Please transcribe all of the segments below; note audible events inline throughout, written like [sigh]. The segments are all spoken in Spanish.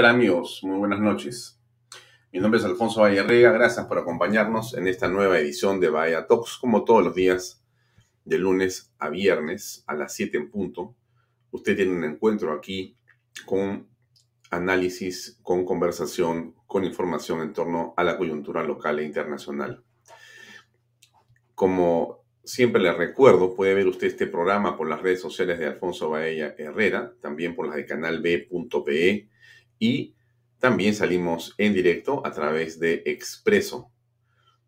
¿Qué tal amigos? Muy buenas noches. Mi nombre es Alfonso Vallarrega. Gracias por acompañarnos en esta nueva edición de Bahía Talks, como todos los días, de lunes a viernes a las 7 en punto. Usted tiene un encuentro aquí con análisis, con conversación, con información en torno a la coyuntura local e internacional. Como siempre le recuerdo, puede ver usted este programa por las redes sociales de Alfonso Baella Herrera, también por las de canal B.pe y también salimos en directo a través de Expreso,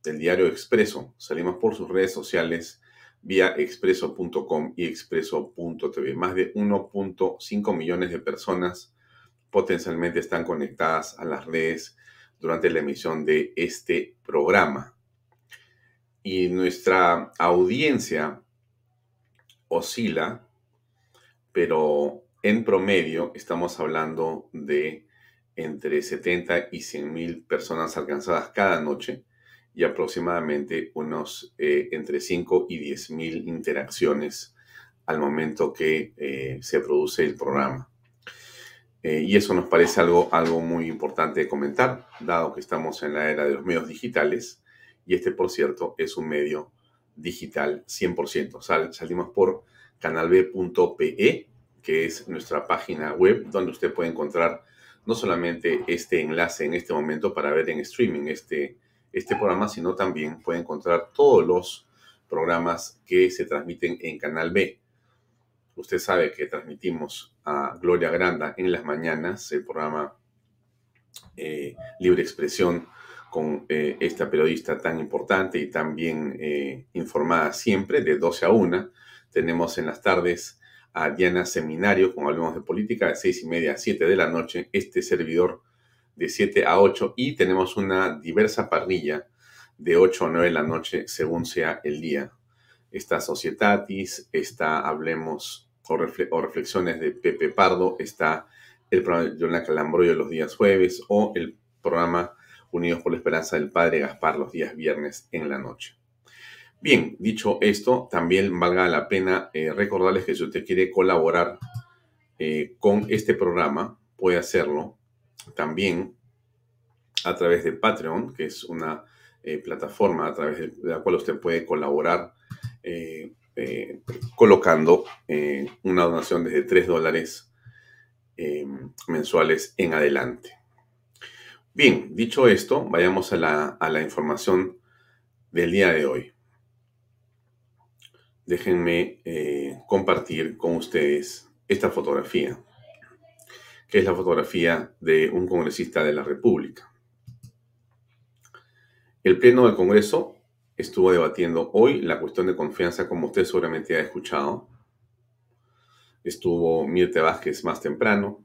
del diario Expreso. Salimos por sus redes sociales vía expreso.com y expreso.tv. Más de 1.5 millones de personas potencialmente están conectadas a las redes durante la emisión de este programa. Y nuestra audiencia oscila, pero en promedio estamos hablando de entre 70 y 100 mil personas alcanzadas cada noche y aproximadamente unos eh, entre 5 y 10 mil interacciones al momento que eh, se produce el programa. Eh, y eso nos parece algo, algo muy importante de comentar, dado que estamos en la era de los medios digitales y este, por cierto, es un medio digital 100%. salimos por canalb.pe que es nuestra página web donde usted puede encontrar no solamente este enlace en este momento para ver en streaming este, este programa, sino también puede encontrar todos los programas que se transmiten en Canal B. Usted sabe que transmitimos a Gloria Granda en las mañanas el programa eh, Libre Expresión con eh, esta periodista tan importante y tan bien eh, informada siempre, de 12 a 1. Tenemos en las tardes a Diana Seminario, como hablamos de política, de seis y media a 7 de la noche, este servidor de 7 a 8 y tenemos una diversa parrilla de 8 a 9 de la noche según sea el día. Está Societatis, está Hablemos o, Reflexiones de Pepe Pardo, está el programa de Jonathan Calambroyo los días jueves o el programa Unidos por la Esperanza del Padre Gaspar los días viernes en la noche. Bien, dicho esto, también valga la pena eh, recordarles que si usted quiere colaborar eh, con este programa, puede hacerlo también a través de Patreon, que es una eh, plataforma a través de la cual usted puede colaborar colocando una donación desde 3 dólares mensuales en adelante. Bien, dicho esto, vayamos a la, a la información del día de hoy déjenme eh, compartir con ustedes esta fotografía, que es la fotografía de un congresista de la República. El Pleno del Congreso estuvo debatiendo hoy la cuestión de confianza, como usted seguramente ha escuchado. Estuvo Mirte Vázquez más temprano,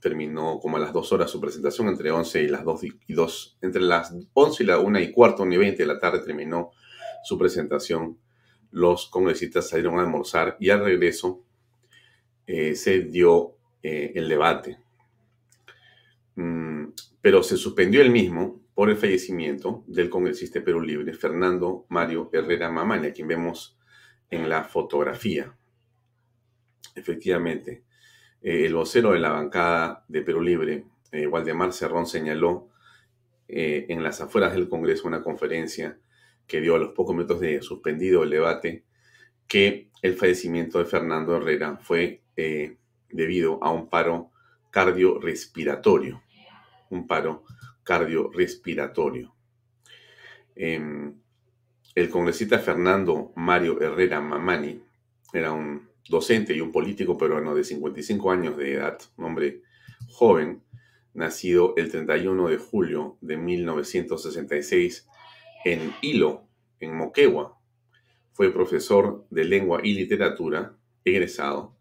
terminó como a las dos horas su presentación, entre 11 y las 2 y 2, entre las 11 y la 1 y cuarto, ni 20 de la tarde terminó su presentación los congresistas salieron a almorzar y al regreso eh, se dio eh, el debate. Mm, pero se suspendió el mismo por el fallecimiento del congresista de Perú Libre, Fernando Mario Herrera Mamani, a quien vemos en la fotografía. Efectivamente, eh, el vocero de la bancada de Perú Libre, Waldemar Cerrón, señaló en las afueras del Congreso una conferencia que dio a los pocos minutos de suspendido el debate, que el fallecimiento de Fernando Herrera fue eh, debido a un paro cardiorrespiratorio. Un paro cardiorrespiratorio. Em, el congresista Fernando Mario Herrera Mamani era un docente y un político peruano de 55 años de edad, un hombre joven, nacido el 31 de julio de 1966 en Hilo, en Moquegua. Fue profesor de lengua y literatura, egresado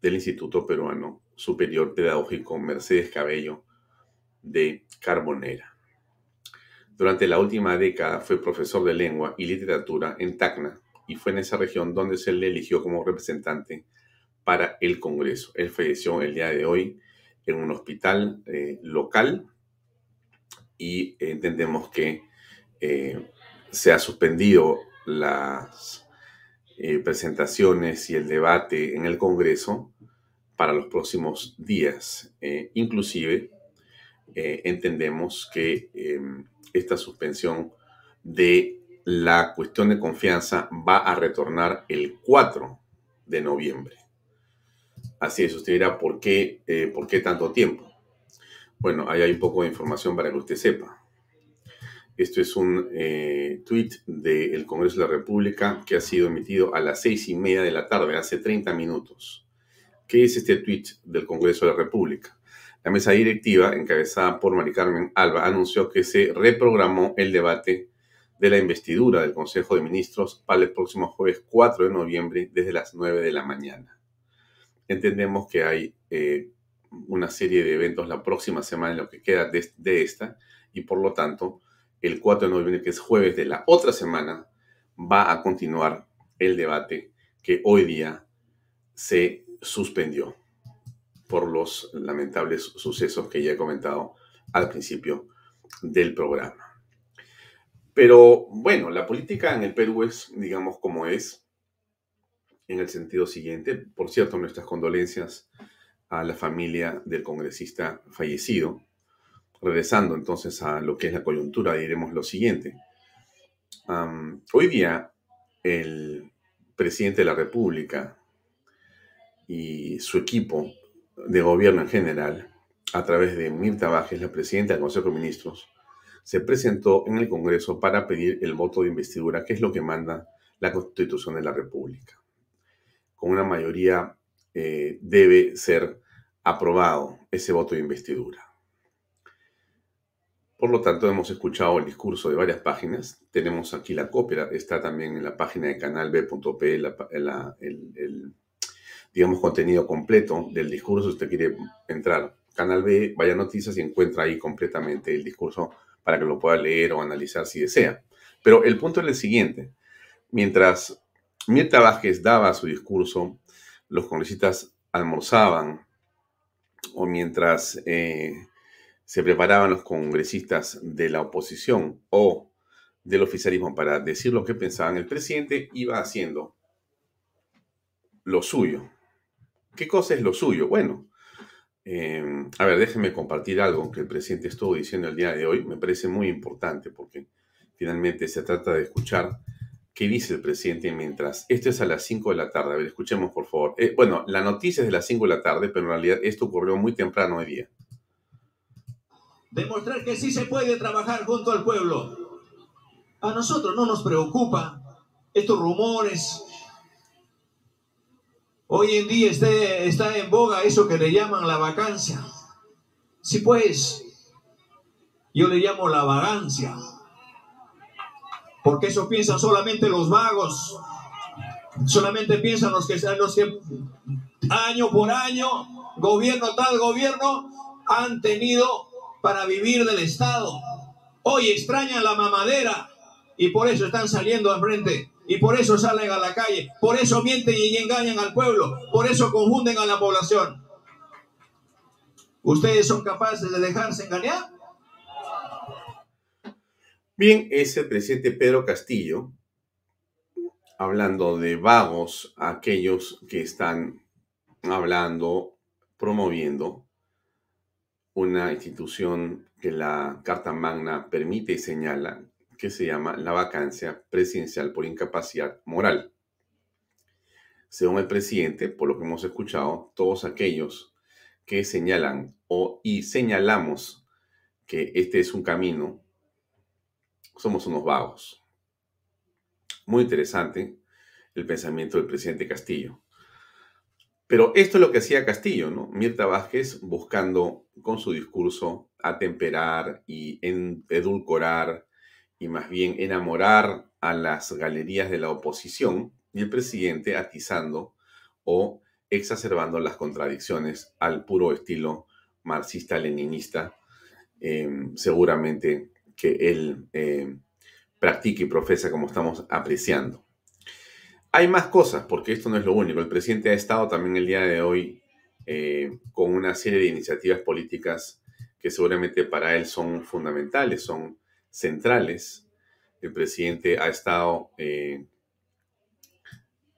del Instituto Peruano Superior Pedagógico Mercedes Cabello de Carbonera. Durante la última década fue profesor de lengua y literatura en Tacna y fue en esa región donde se le eligió como representante para el Congreso. Él falleció el día de hoy en un hospital eh, local y entendemos que eh, se ha suspendido las eh, presentaciones y el debate en el Congreso para los próximos días. Eh, inclusive entendemos que em, esta suspensión de la cuestión de confianza va a retornar el 4 de noviembre. Así es, usted dirá, ¿por qué, ¿por qué tanto tiempo? Bueno, ahí hay un poco de información para que usted sepa. Esto es un eh, tweet del Congreso de la República que ha sido emitido a las seis y media de la tarde, hace 30 minutos. ¿Qué es este tweet del Congreso de la República? La mesa directiva, encabezada por Mari Carmen Alba, anunció que se reprogramó el debate de la investidura del Consejo de Ministros para el próximo jueves 4 de noviembre desde las 9 de la mañana. Entendemos que hay eh, una serie de eventos la próxima semana en lo que queda de, esta y por lo tanto el 4 de noviembre, que es jueves de la otra semana, va a continuar el debate que hoy día se suspendió por los lamentables sucesos que ya he comentado al principio del programa. Pero bueno, la política en el Perú es, digamos, como es, en el sentido siguiente. Por cierto, nuestras condolencias a la familia del congresista fallecido. Regresando entonces a lo que es la coyuntura, diremos lo siguiente. hoy día, el presidente de la República y su equipo de gobierno en general, a través de Mirta Bajes, la presidenta del Consejo de Ministros, se presentó en el Congreso para pedir el voto de investidura, que es lo que manda la Constitución de la República. Con una mayoría eh, debe ser aprobado ese voto de investidura. Por lo tanto, hemos escuchado el discurso de varias páginas. Tenemos aquí la copia, está también en la página de canalb.p, el, digamos, contenido completo del discurso. Si usted quiere entrar, Canal B, vaya noticias y encuentra ahí completamente el discurso para que lo pueda leer o analizar si desea. Pero el punto es el siguiente. Mientras Mirta Vázquez daba su discurso, los congresistas almorzaban o mientras eh, se preparaban los congresistas de la oposición o del oficialismo para decir lo que pensaban, el presidente iba haciendo lo suyo. ¿Qué cosa es lo suyo? Bueno, eh, a ver, déjenme compartir algo que el presidente estuvo diciendo el día de hoy. Me parece muy importante porque finalmente se trata de escuchar qué dice el presidente mientras. Esto es a las 5 de la tarde. A ver, escuchemos por favor. Eh, bueno, la noticia es de las 5 de la tarde, pero en realidad esto ocurrió muy temprano hoy día. Demostrar que sí se puede trabajar junto al pueblo. A nosotros no nos preocupa estos rumores, Hoy en día está en boga eso que le llaman la vacancia. Sí, pues, yo le llamo la vagancia. Porque eso piensan solamente los vagos. Solamente piensan los que, los que año por año, gobierno tal gobierno, han tenido para vivir del Estado. Hoy extrañan la mamadera y por eso están saliendo al frente y por eso salen a la calle, por eso mienten y engañan al pueblo, por eso confunden a la población. ¿Ustedes son capaces de dejarse engañar? Bien, es el presidente Pedro Castillo hablando de vagos, aquellos que están hablando, promoviendo una institución que la Carta Magna permite y señala, que se llama la vacancia presidencial por incapacidad moral. Según el presidente, por lo que hemos escuchado, todos aquellos que señalan o y señalamos que este es un camino, somos unos vagos. Muy interesante el pensamiento del presidente Castillo. Pero esto es lo que hacía Castillo, ¿no? Mirta Vázquez buscando con su discurso atemperar y edulcorar y más bien enamorar a las galerías de la oposición y el presidente atizando o exacerbando las contradicciones al puro estilo marxista-leninista, em, seguramente que él em, practica y profesa como estamos apreciando. Hay más cosas, porque esto no es lo único. El presidente ha estado también el día de hoy eh, con una serie de iniciativas políticas que seguramente para él son fundamentales, son centrales. El presidente ha estado eh,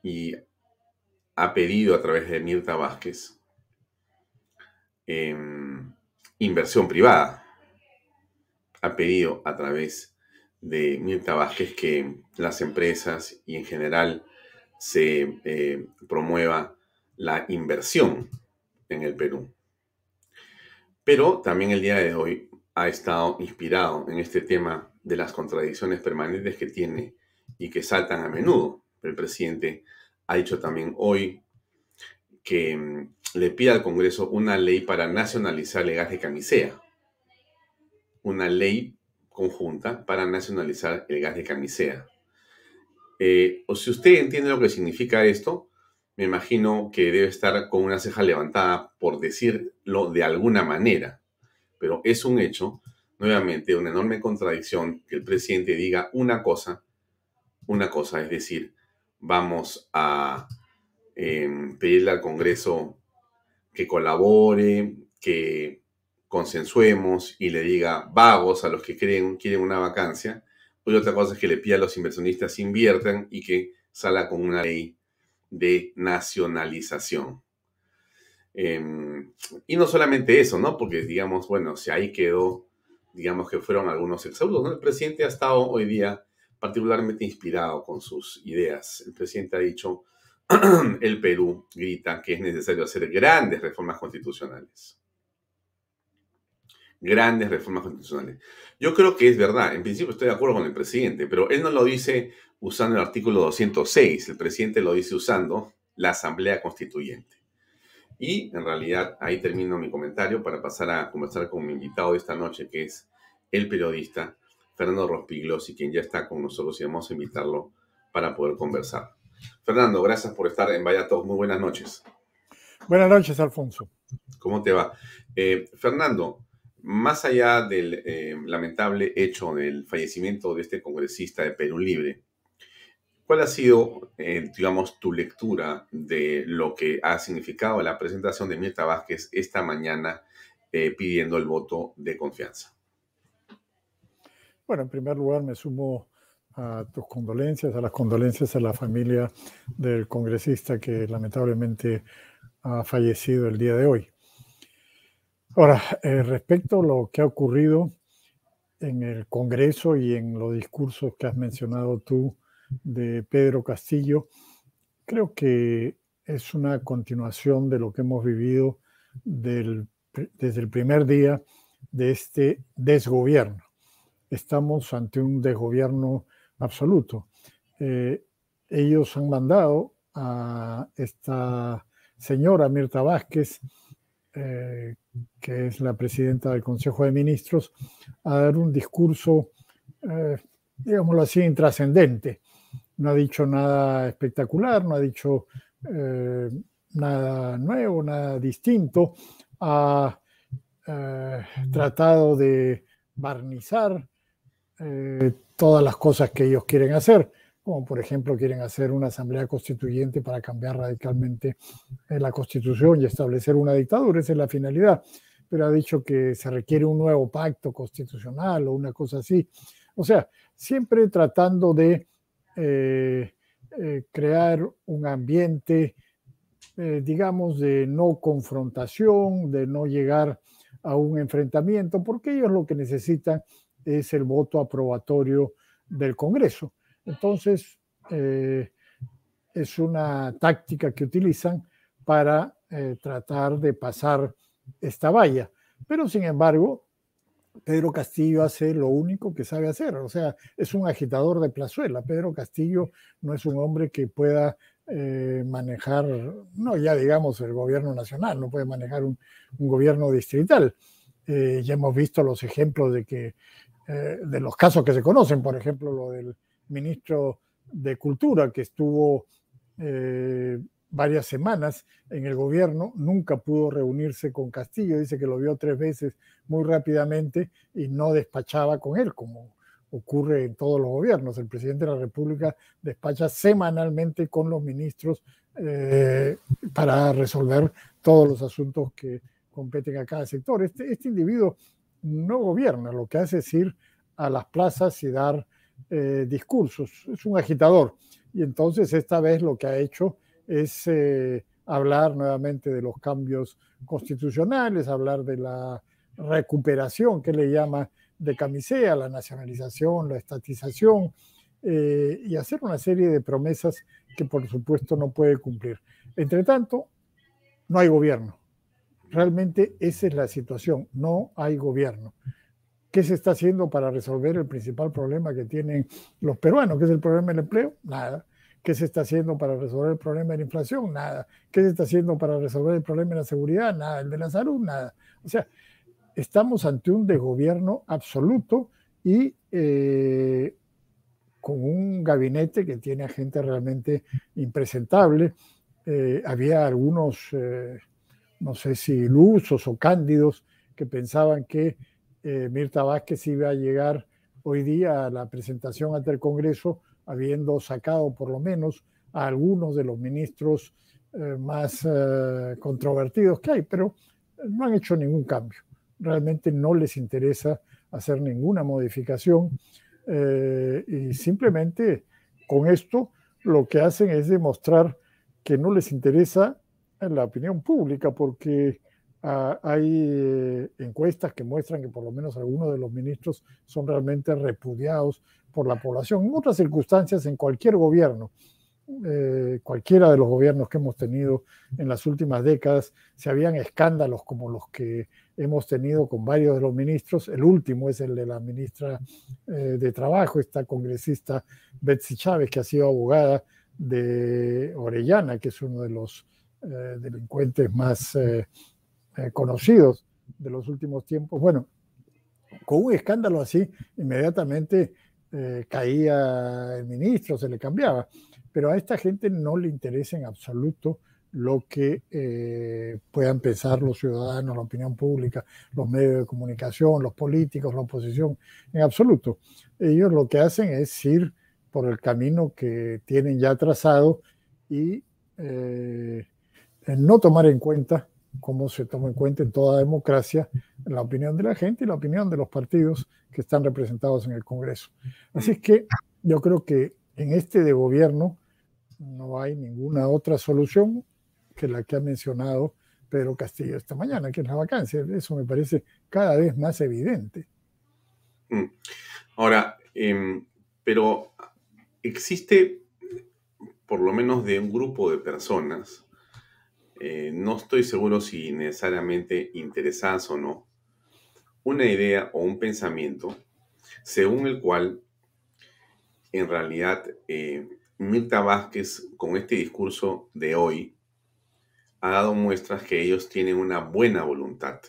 y ha pedido a través de Mirta Vázquez em, inversión privada. ha pedido a través de Mirta Vázquez que las empresas y en general se eh, promueva la inversión en el Perú. Pero también el día de hoy ha estado inspirado en este tema de las contradicciones permanentes que tiene y que saltan a menudo. El presidente ha dicho también hoy que mm, le pide al Congreso una ley para nacionalizar el gas de camisea. Una ley conjunta para nacionalizar el gas de camisea. Eh, o si usted entiende lo que significa esto, me imagino que debe estar con una ceja levantada por decirlo de alguna manera. Pero es un hecho, nuevamente, una enorme contradicción que el presidente diga una cosa, una cosa, es decir, vamos a em, pedirle al Congreso que colabore, que consensuemos y le diga vagos a los que creen, quieren una vacancia, y otra cosa es que le pida a los inversionistas inviertan y que salga con una ley de nacionalización. Em, y no solamente eso, ¿no? Porque digamos, bueno, si ahí quedó, digamos que fueron algunos exaudos, ¿no? El presidente ha estado hoy día particularmente inspirado con sus ideas. El presidente ha dicho, [clears throat] el Perú grita que es necesario hacer grandes reformas constitucionales grandes reformas constitucionales. Yo creo que es verdad, en principio estoy de acuerdo con el presidente, pero él no lo dice usando el artículo 206, el presidente lo dice usando la Asamblea Constituyente. Y en realidad ahí termino mi comentario para pasar a conversar con mi invitado de esta noche, que es el periodista Fernando Rospiglos, y quien ya está con nosotros y vamos a invitarlo para poder conversar. Fernando, gracias por estar en Vaya Muy buenas noches. Buenas noches, Alfonso. ¿Cómo te va? Eh, Fernando, más allá del eh, lamentable hecho del fallecimiento de este congresista de Perú Libre, ¿cuál ha sido, eh, digamos, tu lectura de lo que ha significado la presentación de Mirta Vázquez esta mañana eh, pidiendo el voto de confianza? Bueno, en primer lugar me sumo a tus condolencias, a las condolencias a la familia del congresista que lamentablemente ha fallecido el día de hoy. Ahora, eh, respecto a lo que ha ocurrido en el Congreso y en los discursos que has mencionado tú de Pedro Castillo, creo que es una continuación de lo que hemos vivido desde el primer día de este desgobierno. Estamos ante un desgobierno absoluto. Eh, ellos han mandado a esta señora Mirta Vázquez, eh, que es la presidenta del Consejo de Ministros, a dar un discurso, eh, digámoslo así, intrascendente. No ha dicho nada espectacular, no ha dicho eh, nada nuevo, nada distinto. Ha tratado de barnizar todas las cosas que ellos quieren hacer como por ejemplo quieren hacer una asamblea constituyente para cambiar radicalmente eh, la constitución y establecer una dictadura, esa es la finalidad, pero ha dicho que se requiere un nuevo pacto constitucional o una cosa así. O sea, siempre tratando de eh, eh, crear un ambiente, digamos, de no confrontación, de no llegar a un enfrentamiento, porque ellos lo que necesitan es el voto aprobatorio del Congreso. Entonces, eh, es una táctica que utilizan para eh, tratar de pasar esta valla. Pero, sin embargo, Pedro Castillo hace lo único que sabe hacer, o sea, es un agitador de plazuela. Pedro Castillo no es un hombre que pueda eh, manejar, no ya digamos el gobierno nacional, no puede manejar un, gobierno distrital. ya hemos visto los ejemplos de que, de los casos que se conocen, por ejemplo, lo del ministro de Cultura, que estuvo eh, varias semanas en el gobierno, nunca pudo reunirse con Castillo, dice que lo vio tres veces muy rápidamente y no despachaba con él, como ocurre en todos los gobiernos. El presidente de la República despacha semanalmente con los ministros eh, para resolver todos los asuntos que competen a cada sector. Este, este individuo no gobierna, lo que hace es ir a las plazas y dar eh, discursos, es un agitador. Y entonces esta vez lo que ha hecho es eh, hablar nuevamente de los cambios constitucionales, hablar de la recuperación que le llama de camisea, la nacionalización, la estatización eh, y hacer una serie de promesas que por supuesto no puede cumplir. Entre tanto, no hay gobierno. Realmente esa es la situación, no hay gobierno. ¿Qué se está haciendo para resolver el principal problema que tienen los peruanos, que es el problema del empleo? Nada. ¿Qué se está haciendo para resolver el problema de la inflación? Nada. ¿Qué se está haciendo para resolver el problema de la seguridad? Nada. El de la salud, nada. O sea, estamos ante un desgobierno absoluto y eh, con un gabinete que tiene a gente realmente impresentable. Eh, había algunos, eh, no sé si ilusos o cándidos, que pensaban que Mirta Vázquez iba a llegar hoy día a la presentación ante el Congreso habiendo sacado por lo menos a algunos de los ministros eh, más eh, controvertidos que hay, pero no han hecho ningún cambio. Realmente no les interesa hacer ninguna modificación eh, y simplemente con esto lo que hacen es demostrar que no les interesa la opinión pública porque ah, hay encuestas que muestran que por lo menos algunos de los ministros son realmente repudiados por la población. En otras circunstancias, en cualquier gobierno, eh, cualquiera de los gobiernos que hemos tenido en las últimas décadas, se habían escándalos como los que hemos tenido con varios de los ministros. El último es el de la ministra eh, de Trabajo, esta congresista Betsy Chávez, que ha sido abogada de Orellana, que es uno de los eh, delincuentes más conocidos de los últimos tiempos. Bueno, con un escándalo así, inmediatamente eh, caía el ministro, se le cambiaba. Pero a esta gente no le interesa en absoluto lo que eh, puedan pensar los ciudadanos, la opinión pública, los medios de comunicación, los políticos, la oposición, en absoluto. Ellos lo que hacen es ir por el camino que tienen ya trazado y eh, no tomar en cuenta como se toma en cuenta en toda democracia la opinión de la gente y la opinión de los partidos que están representados en el Congreso. Así es que yo creo que en este de gobierno no hay ninguna otra solución que la que ha mencionado Pedro Castillo esta mañana, que es la vacancia. Eso me parece cada vez más evidente. Mm. Ahora, em, pero existe por lo menos de un grupo de personas eh, no estoy seguro si necesariamente interesadas o no, una idea o un pensamiento según el cual en realidad eh, Mirta Vázquez con este discurso de hoy ha dado muestras que ellos tienen una buena voluntad,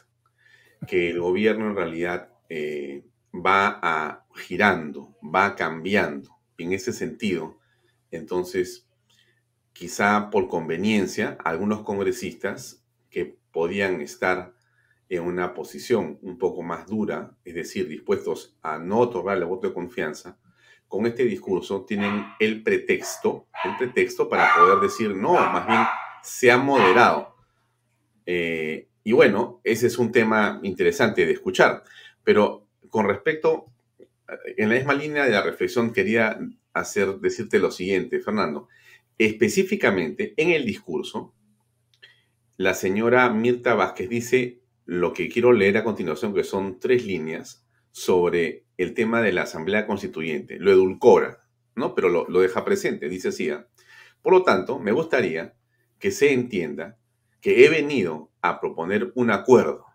que el gobierno en realidad eh, va girando, va cambiando. En ese sentido, entonces, quizá por conveniencia, algunos congresistas que podían estar en una posición un poco más dura, es decir, dispuestos a no otorgar el voto de confianza, con este discurso tienen el pretexto, el pretexto para poder decir no, más bien se ha moderado. Eh, y bueno, ese es un tema interesante de escuchar. Pero con respecto, en la misma línea de la reflexión, quería hacer, decirte lo siguiente, Fernando. Específicamente, en el discurso, la señora Mirta Vázquez dice lo que quiero leer a continuación, que son tres líneas sobre el tema de la Asamblea Constituyente. Lo edulcora, ¿no? Pero lo, deja presente, dice así. ¿ah? Por lo tanto, me gustaría que se entienda que he venido a proponer un acuerdo,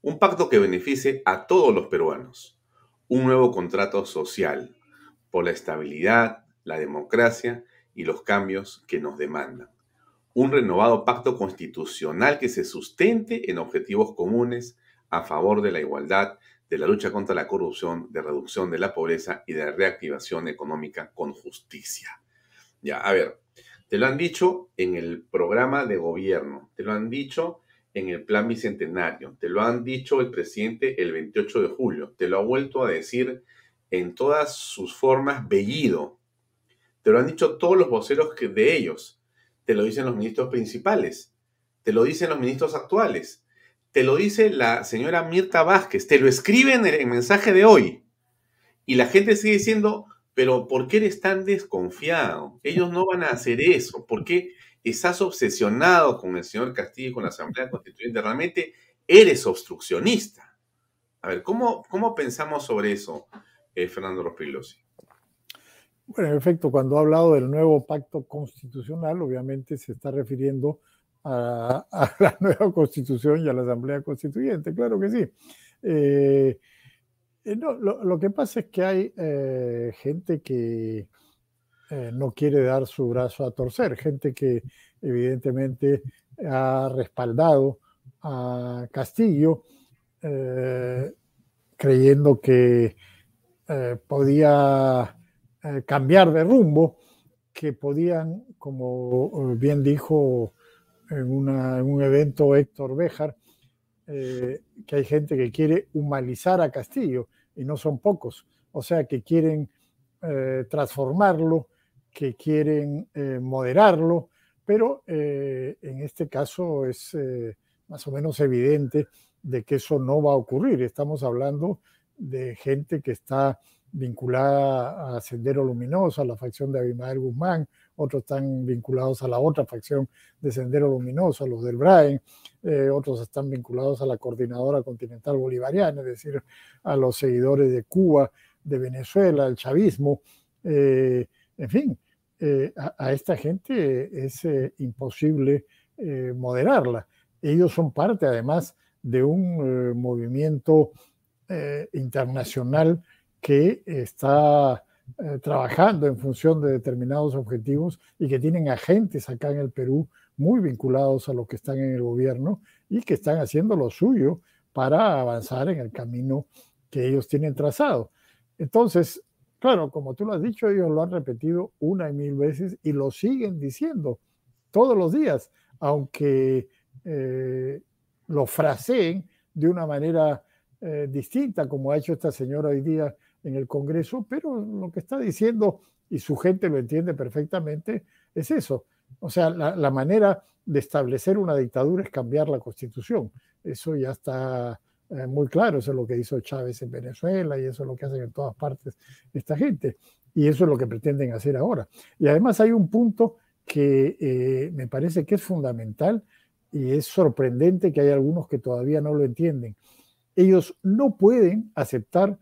un pacto que beneficie a todos los peruanos, un nuevo contrato social por la estabilidad, la democracia y los cambios que nos demandan. Un renovado pacto constitucional que se sustente en objetivos comunes a favor de la igualdad, de la lucha contra la corrupción, de reducción de la pobreza y de reactivación económica con justicia. Ya, a ver, te lo han dicho en el programa de gobierno, te lo han dicho en el plan bicentenario, te lo han dicho el presidente el 28 de julio, te lo ha vuelto a decir en todas sus formas Bellido te lo han dicho todos los voceros de ellos. Te lo dicen los ministros principales. Te lo dicen los ministros actuales. Te lo dice la señora Mirta Vázquez. Te lo escribe en el mensaje de hoy. Y la gente sigue diciendo, pero ¿por qué eres tan desconfiado? Ellos no van a hacer eso. ¿Por qué estás obsesionado con el señor Castillo y con la Asamblea Constituyente? Realmente eres obstruccionista. A ver, ¿cómo, cómo pensamos sobre eso, eh, Fernando Rospigliosi? Bueno, en efecto, cuando ha hablado del nuevo pacto constitucional, obviamente se está refiriendo a, [laughs] la nueva constitución y a la Asamblea Constituyente, claro que sí. Eh, eh, lo, que pasa es que hay gente que no quiere dar su brazo a torcer, gente que evidentemente ha respaldado a Castillo creyendo que podía eh, cambiar de rumbo, que podían, como eh, bien dijo en, un evento Héctor Béjar, eh, que hay gente que quiere humanizar a Castillo y no son pocos, o sea, que quieren transformarlo, que quieren moderarlo, pero en este caso es más o menos evidente de que eso no va a ocurrir. Estamos hablando de gente que está vinculada a Sendero Luminoso, a la facción de Abimael Guzmán, otros están vinculados a la otra facción de Sendero Luminoso, a los del Brain, eh, otros están vinculados a la Coordinadora Continental Bolivariana, es decir, a los seguidores de Cuba, de Venezuela, el chavismo, eh, en fin, eh, a, esta gente es imposible moderarla. Ellos son parte además de un movimiento internacional que está eh, trabajando en función de determinados objetivos y que tienen agentes acá en el Perú muy vinculados a lo que están en el gobierno y que están haciendo lo suyo para avanzar en el camino que ellos tienen trazado. Entonces, claro, como tú lo has dicho, ellos lo han repetido una y mil veces y lo siguen diciendo todos los días, aunque eh, lo fraseen de una manera eh, distinta, como ha hecho esta señora hoy día en el Congreso, pero lo que está diciendo, y su gente lo entiende perfectamente, es eso. O sea, la, manera de establecer una dictadura es cambiar la constitución. Eso ya está eh, muy claro, eso es lo que hizo Chávez en Venezuela y eso es lo que hacen en todas partes esta gente. Y eso es lo que pretenden hacer ahora. Y además hay un punto que eh, me parece que es fundamental y es sorprendente que hay algunos que todavía no lo entienden. Ellos no pueden aceptar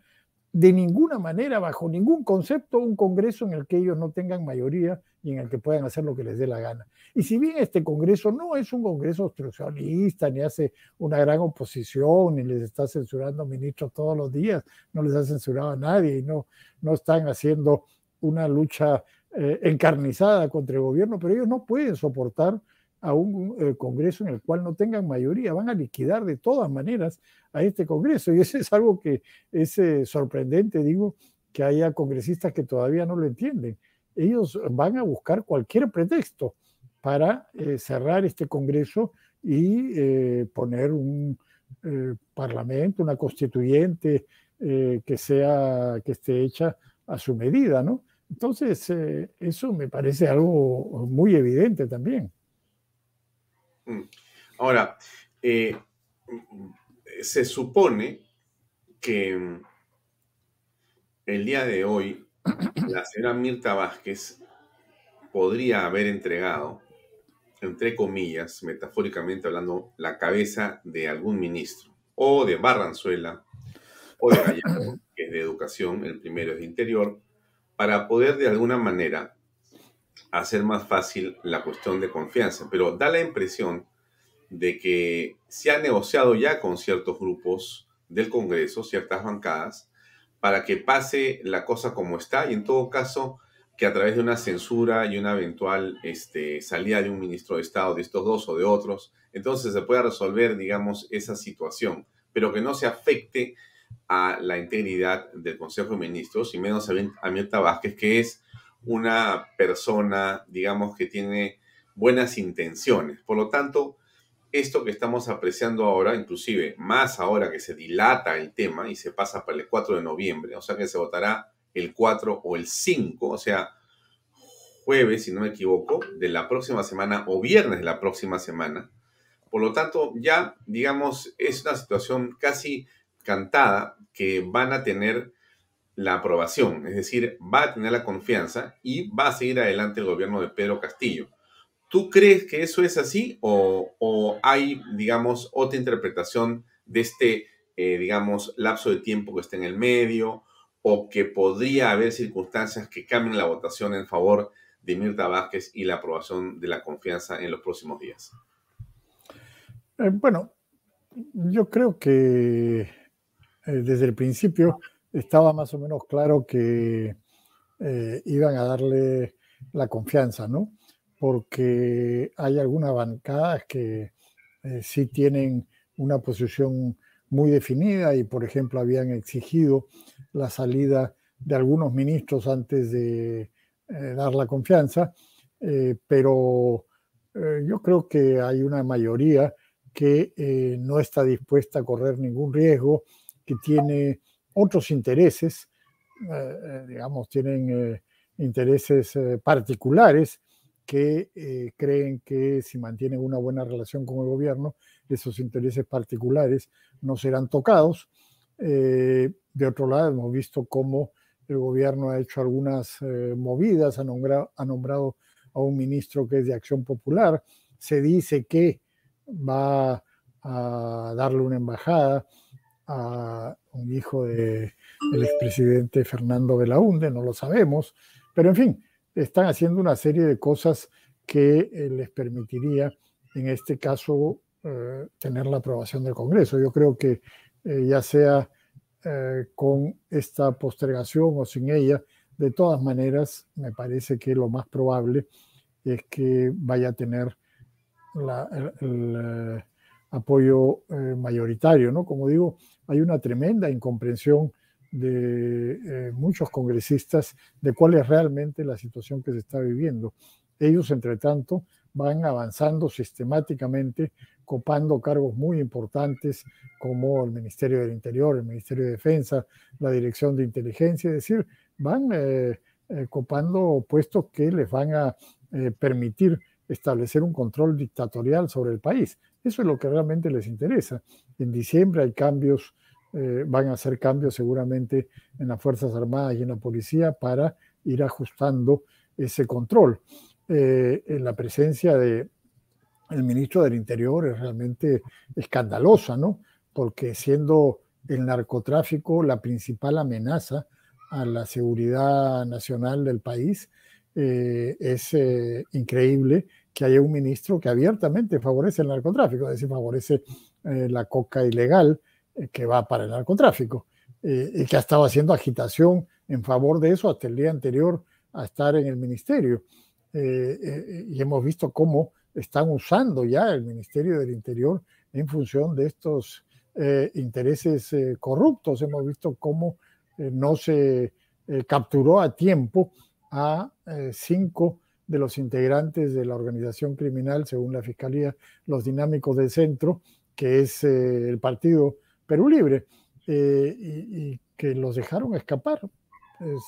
de ninguna manera, bajo ningún concepto, un Congreso en el que ellos no tengan mayoría y en el que puedan hacer lo que les dé la gana. Y si bien este Congreso no es un Congreso obstruccionista, ni hace una gran oposición, ni les está censurando ministros todos los días, no les ha censurado a nadie y no, no están haciendo una lucha eh, encarnizada contra el gobierno, pero ellos no pueden soportar a un eh, Congreso en el cual no tengan mayoría, van a liquidar de todas maneras a este Congreso. Y eso es algo que es eh, sorprendente, digo, que haya congresistas que todavía no lo entienden. Ellos van a buscar cualquier pretexto para eh, cerrar este Congreso y poner un parlamento, una constituyente que sea, que esté hecha a su medida, ¿no? Entonces, eso me parece algo muy evidente también. Mm. Ahora, eh, se supone que mm, el día de hoy [clears throat] la señora Mirta Vázquez podría haber entregado, entre comillas, metafóricamente hablando, la cabeza de algún ministro, o de Barranzuela, o de Gallardo, [clears throat] que es de educación, el primero es de interior, para poder de alguna manera hacer más fácil la cuestión de confianza, pero da la impresión de que se ha negociado ya con ciertos grupos del Congreso, ciertas bancadas, para que pase la cosa como está y en todo caso que a través de una censura y una eventual este, salida de un ministro de Estado, de estos dos o de otros, entonces se pueda resolver, digamos, esa situación, pero que no se afecte a la integridad del Consejo de Ministros y menos a Mirta Vázquez, que es una persona, digamos, que tiene buenas intenciones. Por lo tanto, esto que estamos apreciando ahora, inclusive más ahora que se dilata el tema y se pasa para el 4 de noviembre, o sea que se votará el 4 o el 5, o sea, jueves, si no me equivoco, de la próxima semana o viernes de la próxima semana. Por lo tanto, ya, digamos, es una situación casi cantada que van a tener la aprobación, es decir, va a tener la confianza y va a seguir adelante el gobierno de Pedro Castillo. ¿Tú crees que eso es así o, hay, digamos, otra interpretación de este eh, digamos, lapso de tiempo que esté en el medio o que podría haber circunstancias que cambien la votación en favor de Mirta Vázquez y la aprobación de la confianza en los próximos días? Eh, bueno, yo creo que eh, desde el principio estaba más o menos claro que iban a darle la confianza, ¿no? Porque hay algunas bancadas que sí tienen una posición muy definida y, por ejemplo, habían exigido la salida de algunos ministros antes de eh, dar la confianza, eh, pero eh, yo creo que hay una mayoría que no está dispuesta a correr ningún riesgo, que tiene otros intereses, digamos, tienen intereses particulares que creen que si mantienen una buena relación con el gobierno, esos intereses particulares no serán tocados. Eh, de otro lado, hemos visto cómo el gobierno ha hecho algunas eh, movidas, ha nombrado a un ministro que es de Acción Popular, se dice que va a darle una embajada a un hijo del expresidente Fernando Belaunde, no lo sabemos, pero en fin, están haciendo una serie de cosas que eh, les permitiría, en este caso, eh, tener la aprobación del Congreso. Yo creo que eh, ya sea con esta postergación o sin ella, de todas maneras, me parece que lo más probable es que vaya a tener el, apoyo mayoritario, ¿no? Como digo, hay una tremenda incomprensión de muchos congresistas de cuál es realmente la situación que se está viviendo. Ellos, entre tanto, van avanzando sistemáticamente copando cargos muy importantes como el Ministerio del Interior, el Ministerio de Defensa, la Dirección de Inteligencia, es decir, van eh, eh, copando puestos que les van a eh, permitir establecer un control dictatorial sobre el país. Eso es lo que realmente les interesa. En diciembre hay cambios, van a hacer cambios seguramente en las Fuerzas Armadas y en la policía para ir ajustando ese control. en la presencia de, el ministro del Interior es realmente escandalosa, ¿no? Porque siendo el narcotráfico la principal amenaza a la seguridad nacional del país, eh, es eh, increíble que haya un ministro que abiertamente favorece el narcotráfico, es decir, favorece eh, la coca ilegal que va para el narcotráfico, y que ha estado haciendo agitación en favor de eso hasta el día anterior a estar en el ministerio. y hemos visto cómo están usando ya el Ministerio del Interior en función de estos eh, intereses eh, corruptos. Hemos visto cómo eh, no se capturó a tiempo a cinco de los integrantes de la organización criminal, según la Fiscalía, los dinámicos del centro, que es el partido Perú Libre, y, y, que los dejaron escapar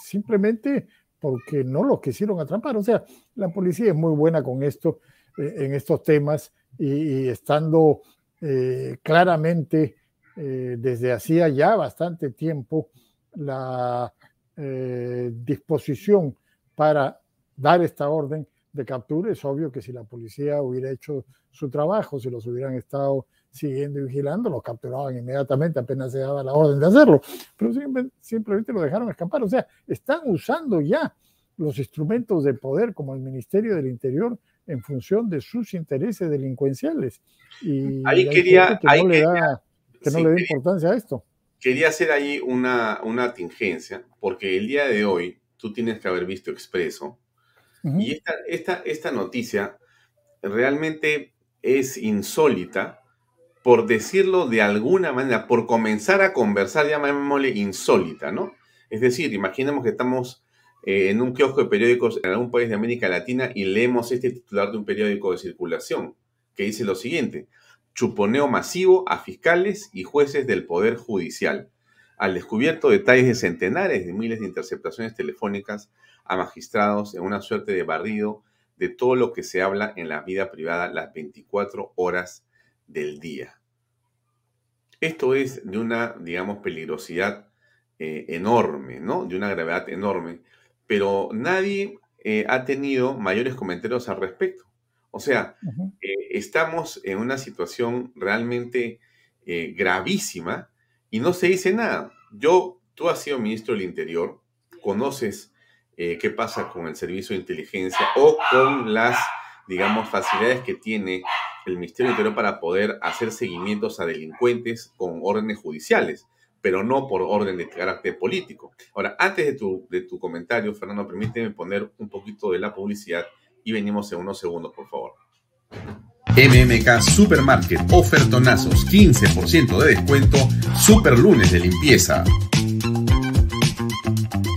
simplemente porque no los quisieron atrapar. O sea, la policía es muy buena con esto eh, en estos temas y, estando eh, claramente eh, desde hacía ya bastante tiempo la disposición para dar esta orden de captura, es obvio que si la policía hubiera hecho su trabajo, si los hubieran estado siguiendo y vigilando, los capturaban inmediatamente apenas se daba la orden de hacerlo, pero simplemente lo dejaron escapar. O sea, están usando ya los instrumentos de poder como el Ministerio del Interior en función de sus intereses delincuenciales. Y ahí quería, que, no, le da, que no le da importancia a esto. Quería hacer ahí una, una tingencia, porque el día de hoy tú tienes que haber visto Expreso, y esta, esta, esta noticia realmente es insólita, por decirlo de alguna manera, por comenzar a conversar, llamémosle insólita, ¿no? Es decir, imaginemos que estamos eh, en un kiosco de periódicos en algún país de América Latina y leemos este titular de un periódico de circulación que dice lo siguiente, chuponeo masivo a fiscales y jueces del Poder Judicial. Al descubierto detalles de centenares de miles de interceptaciones telefónicas a magistrados en una suerte de barrido de todo lo que se habla en la vida privada las 24 horas del día. Esto es de una, digamos, peligrosidad eh, enorme, ¿no? De una gravedad enorme pero nadie eh, ha tenido mayores comentarios al respecto. O sea, eh, estamos en una situación realmente gravísima y no se dice nada. Yo, tú has sido ministro del Interior, conoces eh, qué pasa con el servicio de inteligencia o con las, digamos, facilidades que tiene el Ministerio del Interior para poder hacer seguimientos a delincuentes con órdenes judiciales, pero no por orden de carácter político. Ahora, antes de tu, de tu comentario, Fernando, permíteme poner un poquito de la publicidad y venimos en unos segundos, por favor. MMK Supermarket, ofertonazos, 15% de descuento, super lunes de limpieza.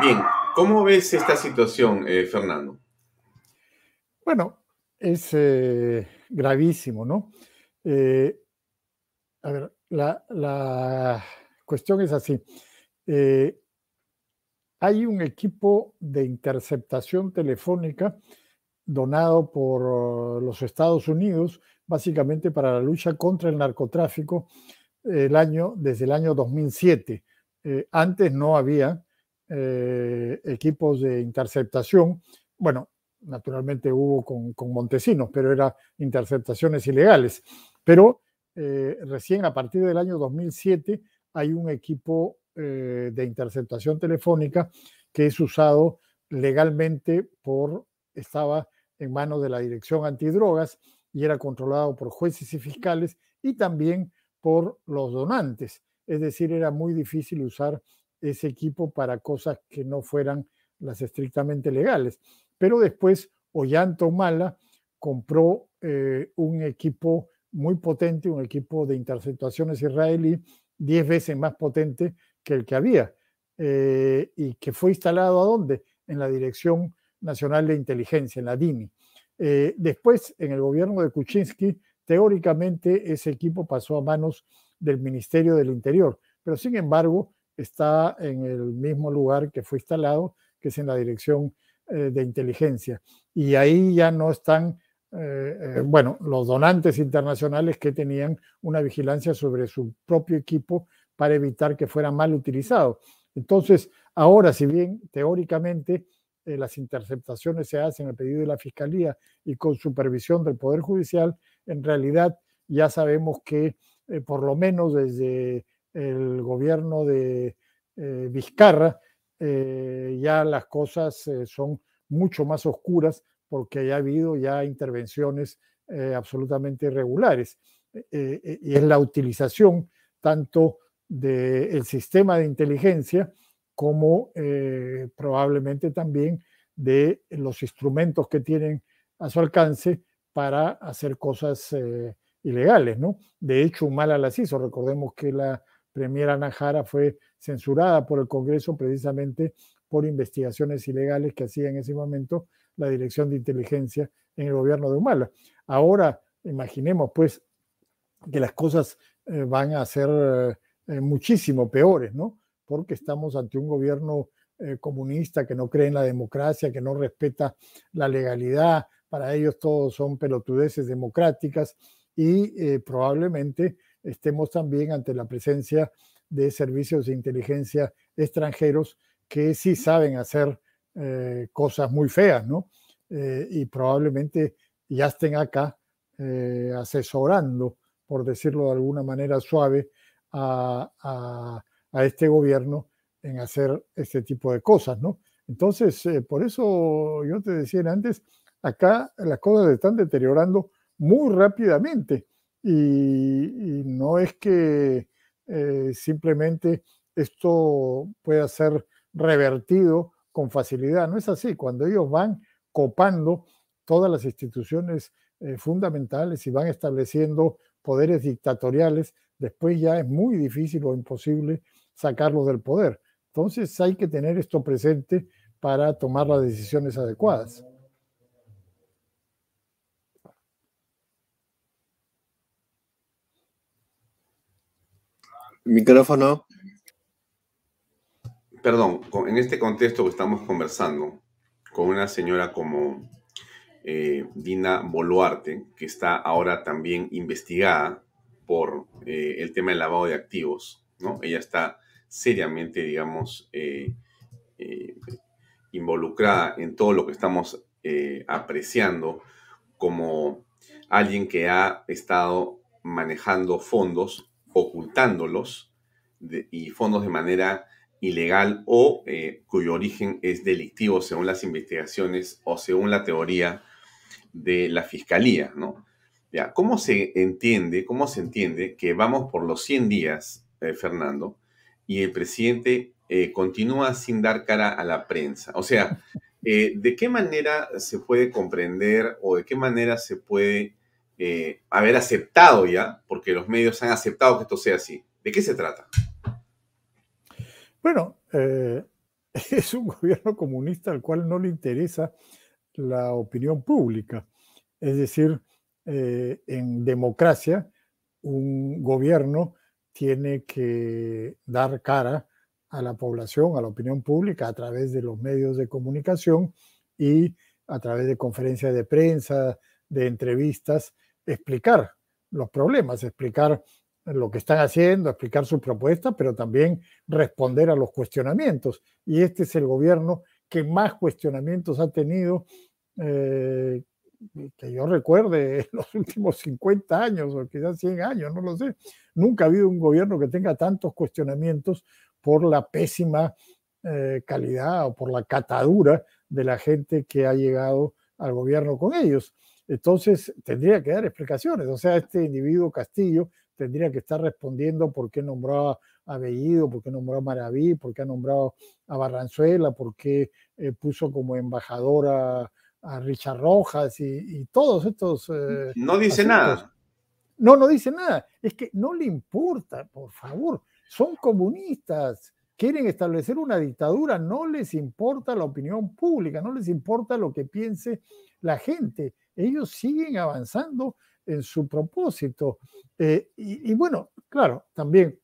Bien, ¿cómo ves esta situación, eh, Fernando? Bueno, es eh, gravísimo, ¿no? Eh, a ver, la, cuestión es así. hay un equipo de interceptación telefónica donado por los Estados Unidos, básicamente para la lucha contra el narcotráfico el año, desde el año 2007. antes no había eh, equipos de interceptación. Bueno, naturalmente hubo con, Montesinos, pero eran interceptaciones ilegales. Pero eh, recién a partir del año 2007 hay un equipo eh, de interceptación telefónica que es usado legalmente por, estaba en manos de la Dirección Antidrogas y era controlado por jueces y fiscales y también por los donantes. Es decir, era muy difícil usar ese equipo para cosas que no fueran las estrictamente legales. Pero después Ollanta Mala compró eh, un equipo muy potente, un equipo de interceptaciones israelí, diez veces más potente que el que había, eh, y que fue instalado a dónde? En la Dirección Nacional de Inteligencia, en la DINI. Eh, después, en el gobierno de Kuczynski, teóricamente ese equipo pasó a manos del Ministerio del Interior, pero sin embargo, está en el mismo lugar que fue instalado, que es en la dirección eh, de inteligencia. Y ahí ya no están, eh, eh, bueno, los donantes internacionales que tenían una vigilancia sobre su propio equipo para evitar que fuera mal utilizado. Entonces, ahora, si bien teóricamente las interceptaciones se hacen a pedido de la Fiscalía y con supervisión del Poder Judicial, en realidad ya sabemos que por lo menos desde el gobierno de eh, Vizcarra, eh, ya las cosas eh, son mucho más oscuras porque haya habido ya intervenciones absolutamente irregulares. y es la utilización tanto del sistema de inteligencia como probablemente también de los instrumentos que tienen a su alcance para hacer cosas ilegales, ¿no? De hecho, Humala las hizo. Recordemos que la Premier Najara fue censurada por el Congreso precisamente por investigaciones ilegales que hacía en ese momento la Dirección de Inteligencia en el gobierno de Humala. Ahora, imaginemos pues que las cosas eh, van a ser eh, muchísimo peores, ¿no? Porque estamos ante un gobierno eh, comunista que no cree en la democracia, que no respeta la legalidad, para ellos todos son pelotudeces democráticas y probablemente estemos también ante la presencia de servicios de inteligencia extranjeros que sí saben hacer eh, cosas muy feas, ¿no? Eh, y probablemente ya estén acá eh, asesorando, por decirlo de alguna manera suave, a, a, este gobierno en hacer este tipo de cosas, ¿no? Entonces, por eso yo te decía antes, acá las cosas se están deteriorando muy rápidamente y, no es que eh, simplemente esto pueda ser revertido con facilidad, no es así. Cuando ellos van copando todas las instituciones eh, fundamentales y van estableciendo poderes dictatoriales, después ya es muy difícil o imposible sacarlos del poder. Entonces hay que tener esto presente para tomar las decisiones adecuadas. Micrófono. Perdón, en este contexto que estamos conversando con una señora como eh, Dina Boluarte, que está ahora también investigada por eh, el tema del lavado de activos, ¿no? Ella está seriamente, digamos, eh, involucrada en todo lo que estamos apreciando como alguien que ha estado manejando fondos, ocultándolos y fondos de manera ilegal o cuyo origen es delictivo según las investigaciones o según la teoría de la fiscalía, ¿no? Ya, ¿cómo se entiende, cómo se entiende que vamos por los 100 días, eh, Fernando, y el presidente eh, continúa sin dar cara a la prensa? O sea, eh, ¿de qué manera se puede comprender o de qué manera se puede haber aceptado ya, porque los medios han aceptado que esto sea así? ¿De qué se trata? Bueno, [laughs] es un gobierno comunista al cual no le interesa la opinión pública. Es decir, eh, en democracia, un gobierno tiene que dar cara a la población, a la opinión pública, a través de los medios de comunicación y a través de conferencias de prensa, de entrevistas, explicar los problemas, explicar lo que están haciendo, explicar sus propuestas, pero también responder a los cuestionamientos. Y este es el gobierno que más cuestionamientos ha tenido eh, que yo recuerde en los [laughs] últimos 50 años o quizás 100 años, no lo sé. Nunca ha habido un gobierno que tenga tantos cuestionamientos por la pésima eh, calidad o por la catadura de la gente que ha llegado al gobierno con ellos. Entonces, tendría que dar explicaciones. O sea, este individuo Castillo tendría que estar respondiendo por qué nombró a Bellido, por qué nombró a Maraví, por qué ha nombrado a Barranzuela, por qué eh, puso como embajadora a Richard Rojas y, todos estos... Eh, no dice nada. No, no dice nada. Es que no le importa, por favor. Son comunistas, quieren establecer una dictadura, no les importa la opinión pública, no les importa lo que piense la gente. Ellos siguen avanzando en su propósito. Eh, y, bueno, claro, también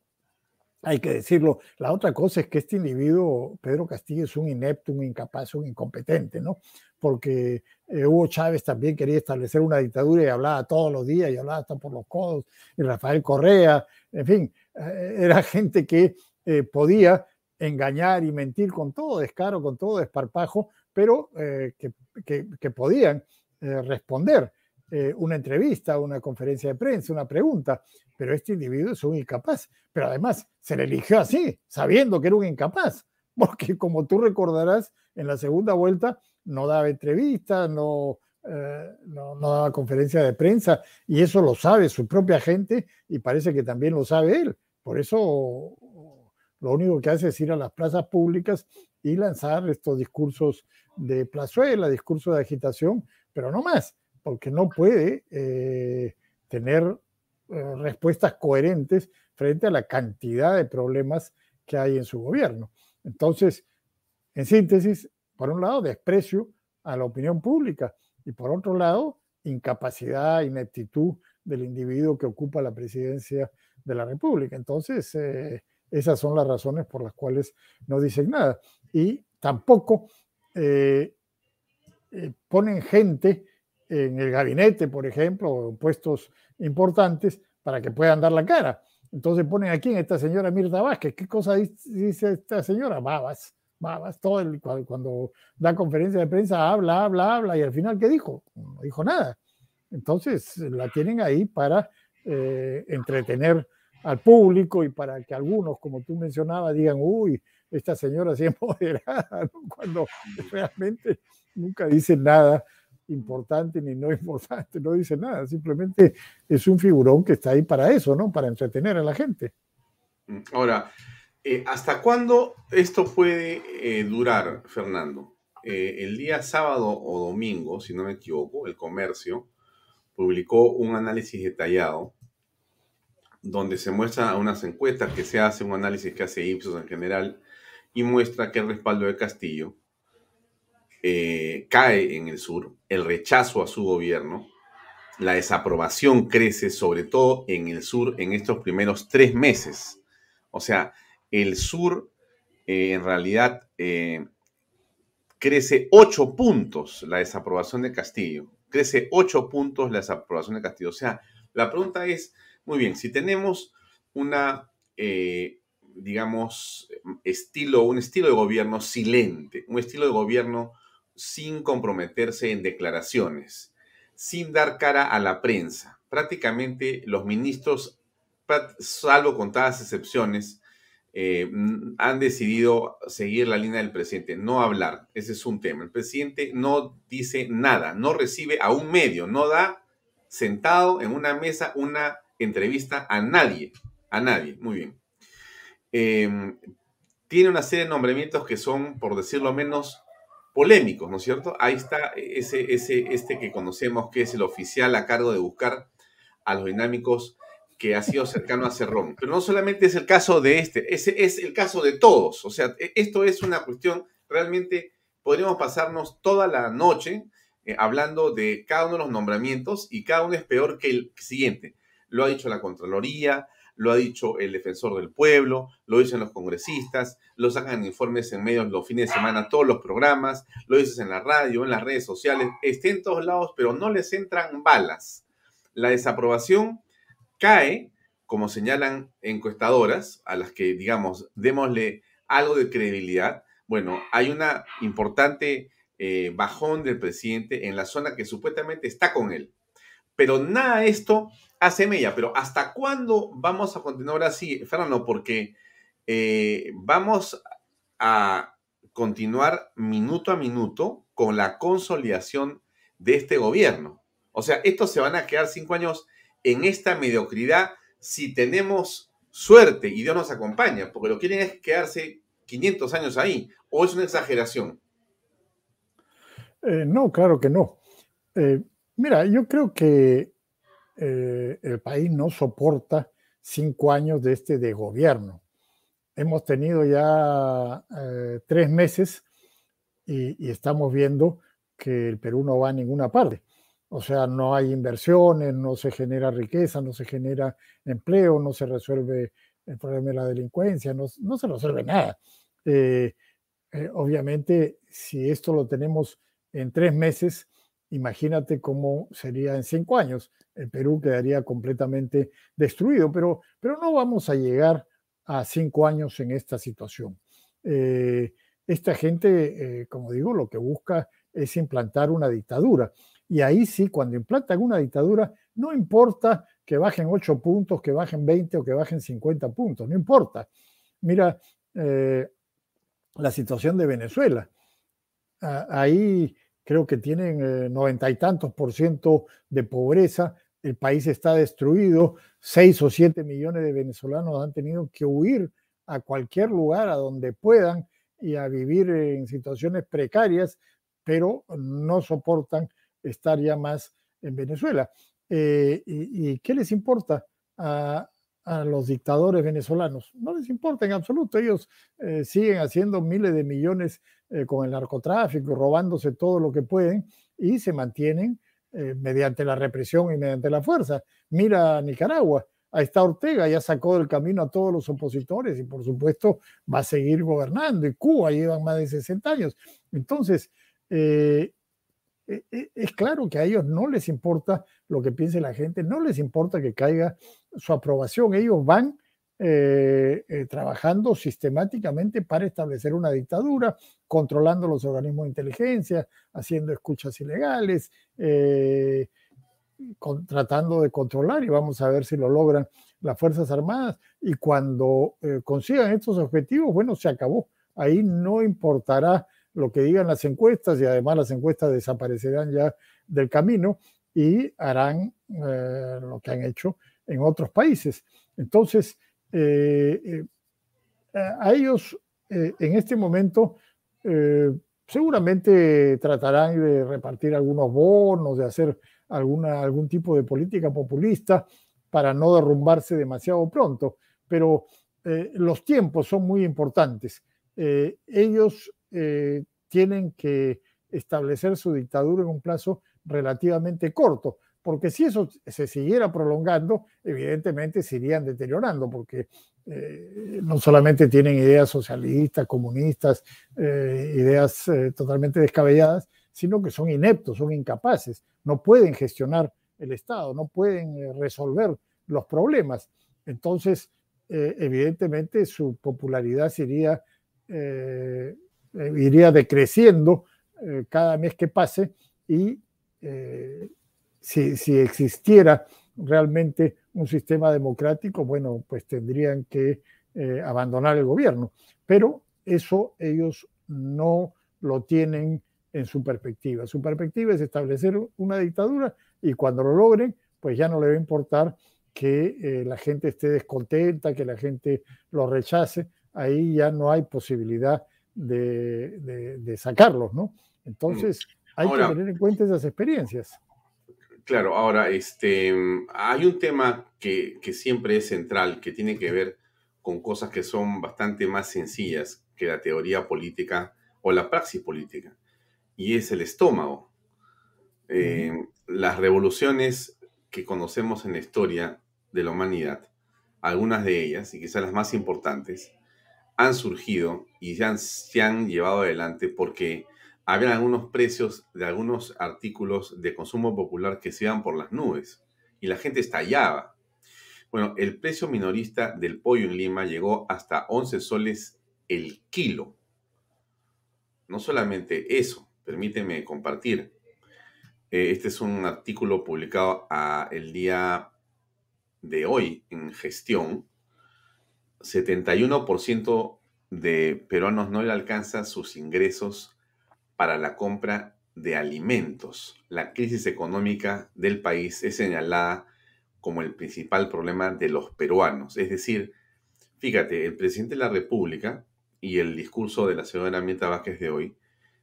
hay que decirlo. La otra cosa es que este individuo, Pedro Castillo, es un inepto, un incapaz, un incompetente, ¿no? Porque eh, Hugo Chávez también quería establecer una dictadura y hablaba todos los días y hablaba hasta por los codos, y Rafael Correa, en fin, eh, era [laughs] gente que podía engañar y mentir con todo descaro, con todo desparpajo, pero que, podían responder una entrevista, una conferencia de prensa, una pregunta pero este individuo es un incapaz. Pero además se le eligió así, sabiendo que era un incapaz, [laughs] porque como tú recordarás, en la segunda vuelta no daba entrevistas, no, eh, no, daba conferencia de prensa, y eso lo sabe su propia gente y parece que también lo sabe él. Por eso lo único que hace es ir a las plazas públicas y lanzar estos discursos de plazuela, discursos de agitación, pero no más, porque no puede eh, tener eh, respuestas coherentes frente a la cantidad de problemas que hay en su gobierno. Entonces, en síntesis, por un lado, desprecio a la opinión pública y por otro lado, incapacidad, ineptitud del individuo que ocupa la presidencia de la República. Entonces, eh, esas son las razones por las cuales no dicen nada. Y tampoco ponen gente en el gabinete, por ejemplo, o en puestos importantes para que puedan dar la cara. Entonces ponen aquí en esta señora Mirta Vázquez. ¿Qué cosa dice esta señora? Babas, babas. Todo el, cuando da conferencia de prensa habla, habla, habla y al final ¿qué dijo? No dijo nada. Entonces la tienen ahí para eh, entretener al público y para que algunos, como tú mencionabas, digan, uy, esta señora sí es [laughs] moderada, cuando realmente nunca dice nada importante ni no [laughs] importante, no dice nada, simplemente es un figurón que está ahí para eso, ¿no? Para entretener a la gente. Mm, ahora, eh, ¿hasta cuándo esto puede eh, durar, Fernando? Eh, el día sábado o domingo, si no me equivoco, el comercio publicó un análisis detallado donde se muestra unas encuestas que se hace, un análisis que hace Ipsos en general, y muestra que el respaldo de Castillo eh, cae en el sur, el rechazo a su gobierno, la desaprobación crece sobre todo en el sur en estos primeros tres meses. O sea, el sur eh, en realidad eh, crece ocho puntos la desaprobación de Castillo. Crece ocho puntos la desaprobación de Castillo. O sea, la pregunta es, muy bien, si tenemos una, digamos, estilo, un estilo de gobierno silente, un estilo de gobierno sin comprometerse en declaraciones, sin dar cara a la prensa. Prácticamente los ministros, salvo contadas excepciones, eh, han decidido seguir la línea del presidente, no hablar. Ese es un tema. El presidente no dice nada, no recibe a un medio, no da sentado en una mesa una entrevista a nadie, a nadie. Muy bien. Em, tiene una serie de nombramientos que son, por decirlo menos, polémicos, ¿no es cierto? Ahí está ese, ese, este que conocemos que es el oficial a cargo de buscar a los dinámicos que ha sido cercano a Cerrón. Pero no solamente es el caso de este, ese es el caso de todos. O sea, e, esto es una cuestión, realmente podríamos pasarnos toda la noche eh, hablando de cada uno de los nombramientos y cada uno es peor que el siguiente. Lo ha dicho la Contraloría, lo ha dicho el defensor del pueblo, lo dicen los congresistas, lo sacan informes en medios los fines de semana, todos los programas, lo dices en la radio, en las redes sociales, estén en todos lados, pero no les entran balas. La desaprobación cae, como señalan encuestadoras, a las que, digamos, démosle algo de credibilidad. Bueno, hay una importante eh, bajón del presidente en la zona que supuestamente está con él. Pero nada de esto hace mella. Pero ¿hasta cuándo vamos a continuar así, Fernando? Porque eh, vamos a continuar minuto a minuto con la consolidación de este gobierno. O sea, estos se van a quedar cinco años en esta mediocridad si tenemos suerte y Dios nos acompaña, porque lo quieren es quedarse 500 años ahí, o es una exageración. Eh, no, claro que no. Eh, mira, yo creo que eh, el país no soporta cinco años de este de gobierno. Hemos tenido ya tres meses y, estamos viendo que el Perú no va a ninguna parte. O sea, no hay inversiones, no se genera riqueza, no se genera empleo, no se resuelve el problema de la delincuencia, no, se resuelve nada. Eh, eh, obviamente, si esto lo tenemos en tres meses, imagínate cómo sería en cinco años. El Perú quedaría completamente destruido, pero, pero no vamos a llegar a cinco años en esta situación. Eh, esta gente, como digo, lo que busca es implantar una dictadura. Y ahí sí, cuando implantan una dictadura, no importa que bajen 8 puntos, que bajen 20 o que bajen 50 puntos, no importa. Mira eh, la situación de Venezuela. ahí creo que tienen eh, noventa y tantos por ciento de pobreza, el país está destruido, 6 o 7 millones de venezolanos han tenido que huir a cualquier lugar a donde puedan y a vivir en situaciones precarias, pero no soportan estar ya más en Venezuela. Eh, y, qué les importa a, los dictadores venezolanos? No les importa en absoluto. Ellos eh, siguen haciendo miles de millones eh, con el narcotráfico, robándose todo lo que pueden y se mantienen mediante la represión y mediante la fuerza. Mira Nicaragua. Ahí está Ortega, ya sacó del camino a todos los opositores y por supuesto va a seguir gobernando. Y Cuba llevan más de 60 años. Entonces, e, e, es claro que a ellos no les importa lo que piense la gente, no les importa que caiga su aprobación. Ellos van eh, eh, trabajando sistemáticamente para establecer una dictadura, controlando los organismos de inteligencia, haciendo escuchas ilegales, eh, tratando de controlar y vamos a ver si lo logran las Fuerzas Armadas. Y cuando consigan estos objetivos, bueno, se acabó. Ahí no importará lo que digan las encuestas y además las encuestas desaparecerán ya del camino y harán lo que han hecho en otros países. Entonces, a ellos en este momento seguramente tratarán de repartir algunos bonos, de hacer alguna, algún tipo de política populista para no derrumbarse demasiado pronto, pero los tiempos son muy importantes. ellos eh, tienen que establecer su dictadura en un plazo relativamente corto, porque si eso se siguiera prolongando, evidentemente se irían deteriorando, porque eh, no solamente tienen ideas socialistas, comunistas, eh, ideas eh, totalmente descabelladas, sino que son ineptos, son incapaces, no pueden gestionar el Estado, no pueden resolver los problemas. Entonces, evidentemente su popularidad iría, iría decreciendo cada mes que pase y si, si existiera realmente un sistema democrático, bueno, pues tendrían que eh, abandonar el gobierno. Pero eso ellos no lo tienen en su perspectiva. Su perspectiva es establecer una dictadura y cuando lo logren, pues ya no le va a importar que eh, la gente esté descontenta, que la gente lo rechace. Ahí ya no hay posibilidad de, de, sacarlos, ¿no? Entonces, mm. hay que tener en cuenta esas experiencias. Claro, ahora, este, hay un tema que, siempre es central, que tiene que ver con cosas que son bastante más sencillas que la teoría política o la praxis política, y es el estómago. Eh, las revoluciones que conocemos en la historia de la humanidad, algunas de ellas, y quizás las más importantes, han surgido y se han llevado adelante porque había algunos precios de algunos artículos de consumo popular que se iban por las nubes y la gente estallaba. Bueno, el precio minorista del pollo en Lima llegó hasta 11 soles el kilo. No solamente eso, permíteme compartir. Eh, este es un artículo publicado a el día de hoy en gestión. 71% de peruanos no le alcanza sus ingresos para la compra de alimentos. La crisis económica del país es señalada como el principal problema de los peruanos. Es decir, fíjate, el presidente de la República y el discurso de la señora Mirta Vázquez de hoy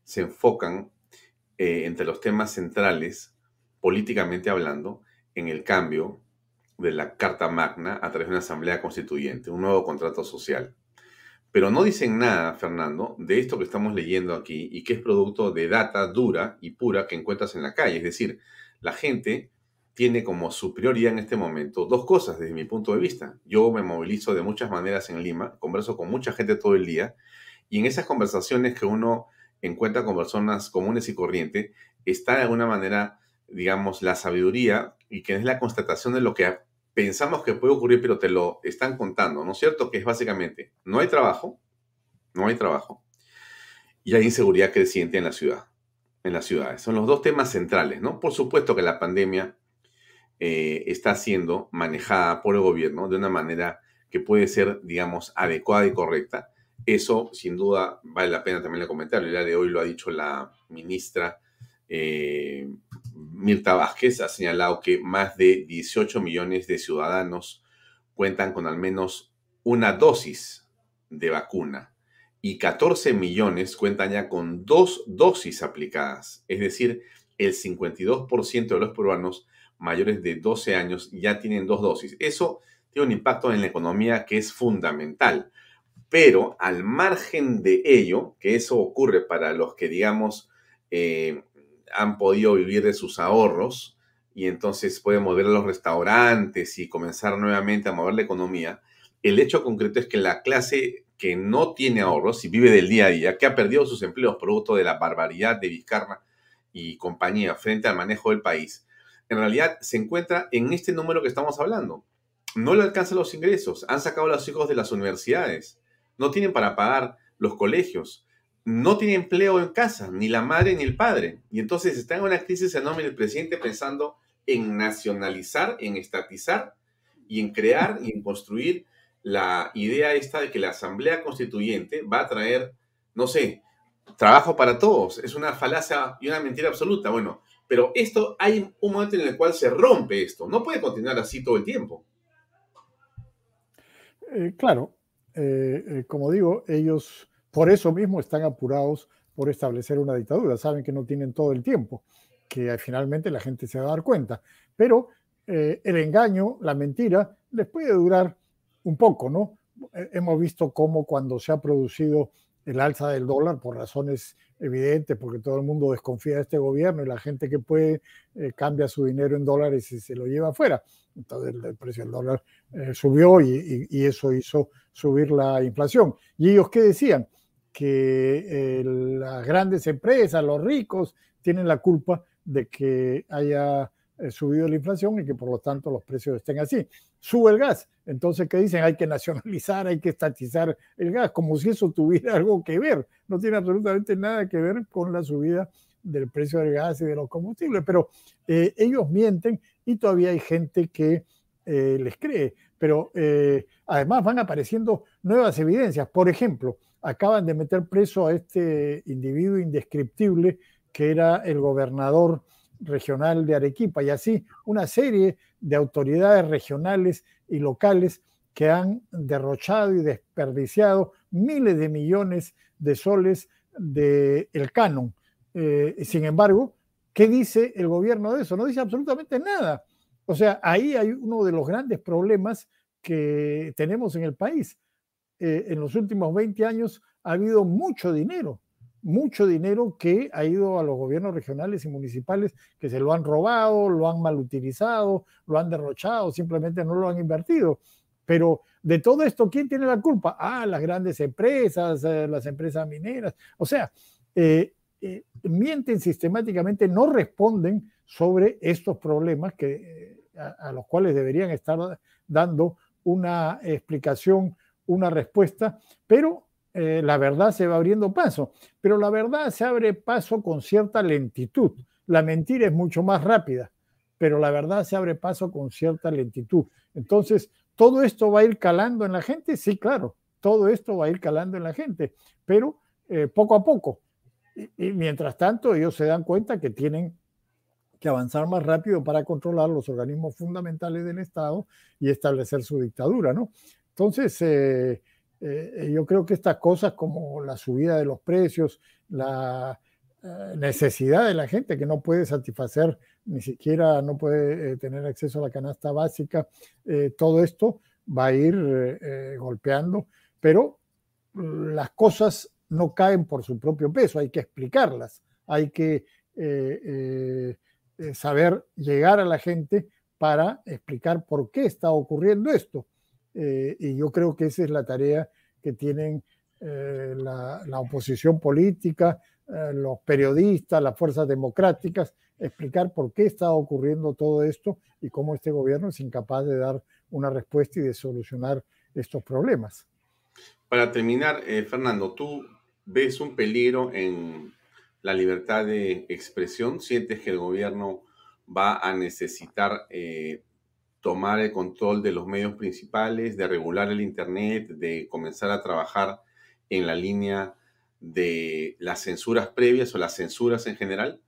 se enfocan eh, entre los temas centrales, políticamente hablando, en el cambio de la Carta Magna a través de una asamblea constituyente, un nuevo contrato social. Pero no dicen nada, Fernando, de esto que estamos leyendo aquí y que es producto de data dura y pura que encuentras en la calle. Es decir, la gente tiene como su prioridad en este momento dos cosas desde mi punto de vista. Yo me movilizo de muchas maneras en Lima, converso con mucha gente todo el día y en esas conversaciones que uno encuentra con personas comunes y corrientes está de alguna manera, digamos, la sabiduría y que es la constatación de lo que pensamos que puede ocurrir, pero te lo están contando, ¿no es cierto? Que es básicamente, no hay trabajo, no hay trabajo, y hay inseguridad creciente en la ciudad, en las ciudades. Son los dos temas centrales, ¿no? Por supuesto que la pandemia eh, está siendo manejada por el gobierno de una manera que puede ser, digamos, adecuada y correcta. Eso, sin duda, vale la pena también el comentario. El día de hoy lo ha dicho la ministra eh, Mirta Vázquez ha señalado que más de 18 millones de ciudadanos cuentan con al menos una dosis de vacuna y 14 millones cuentan ya con dos dosis aplicadas. Es decir, el 52% de los peruanos mayores de 12 años ya tienen dos dosis. Eso tiene un impacto en la economía que es fundamental. Pero al margen de ello, que eso ocurre para los que, digamos, eh, han podido vivir de sus ahorros y entonces pueden mover a los restaurantes y comenzar nuevamente a mover la economía, el hecho concreto es que la clase que no tiene ahorros y vive del día a día, que ha perdido sus empleos producto de la barbaridad de Vizcarra y compañía frente al manejo del país, en realidad se encuentra en este número que estamos hablando. No le alcanzan los ingresos, han sacado a los hijos de las universidades, no tienen para pagar los colegios, no tiene empleo en casa, ni la madre ni el padre. Y entonces está en una crisis enorme el presidente pensando en nacionalizar, en estatizar y en crear y en construir la idea esta de que la Asamblea Constituyente va a traer, no sé, trabajo para todos. Es una falacia y una mentira absoluta. Bueno, pero esto hay un momento en el cual se rompe esto. No puede continuar así todo el tiempo. Eh, claro, eh, eh, como digo, ellos por eso mismo están apurados por establecer una dictadura. Saben que no tienen todo el tiempo, que finalmente la gente se va a dar cuenta. Pero eh, el engaño, la mentira, les puede durar un poco, ¿no? Eh, hemos visto cómo cuando se ha producido el alza del dólar por razones evidentes, porque todo el mundo desconfía de este gobierno y la gente que puede eh, cambia su dinero en dólares y se lo lleva afuera. Entonces el, precio del dólar eh, subió y, eso hizo subir la inflación. ¿Y ellos qué decían? Que eh, las grandes empresas, los ricos, tienen la culpa de que haya subido la inflación y que por lo tanto los precios estén así. Sube el gas. Entonces, ¿qué dicen? Hay que nacionalizar, hay que estatizar el gas, como si eso tuviera [laughs] algo que ver. No tiene absolutamente nada que ver con la subida del precio del gas y de los combustibles, pero eh, ellos mienten y todavía hay gente que eh, les cree. Pero eh, además van apareciendo nuevas evidencias. Por ejemplo, acaban de meter preso a este individuo indescriptible que era el gobernador regional de Arequipa y así una serie de autoridades regionales y locales que han derrochado y desperdiciado miles de millones de soles del el canon. Eh, sin embargo, ¿qué dice el gobierno de eso? No dice absolutamente nada. O sea, ahí hay uno de los grandes problemas que tenemos en el país. Eh, en los últimos 20 años ha habido mucho dinero, mucho dinero que ha ido a los gobiernos regionales y municipales que se lo han robado, lo han mal utilizado, lo han derrochado, simplemente no lo han invertido. Pero de todo esto, ¿quién tiene la culpa? Ah, las grandes empresas, eh, las empresas mineras. O sea, eh, mienten sistemáticamente, no responden sobre estos problemas que, a, los cuales deberían estar dando una explicación, una respuesta, pero la verdad se va abriendo paso. Pero la verdad se abre paso con cierta lentitud. La mentira es mucho más rápida, pero la verdad se abre paso con cierta lentitud. Entonces, ¿Todo esto va a ir calando en la gente? Sí, claro, todo esto va a ir calando en la gente, pero eh, poco a poco. Y, mientras tanto, ellos se dan cuenta que tienen que avanzar más rápido para controlar los organismos fundamentales del Estado y establecer su dictadura, ¿no? Entonces, eh, eh, yo creo que estas cosas como la subida de los precios, la necesidad de la gente que no puede satisfacer ni siquiera no puede eh, tener acceso a la canasta básica. Eh, todo esto va a ir eh, golpeando, pero las cosas no caen por su propio peso, hay que explicarlas, hay que saber llegar a la gente para explicar por qué está ocurriendo esto. Y yo creo que esa es la tarea que tienen la, la, oposición política, los periodistas, las fuerzas democráticas, explicar por qué está ocurriendo todo esto y cómo este gobierno es incapaz de dar una respuesta y de solucionar estos problemas. Para terminar, eh, Fernando, ¿tú ves un peligro en la libertad de expresión? ¿Sientes que el gobierno va a necesitar eh, tomar el control de los medios principales, de regular el Internet, de comenzar a trabajar en la línea de las censuras previas o las censuras en general?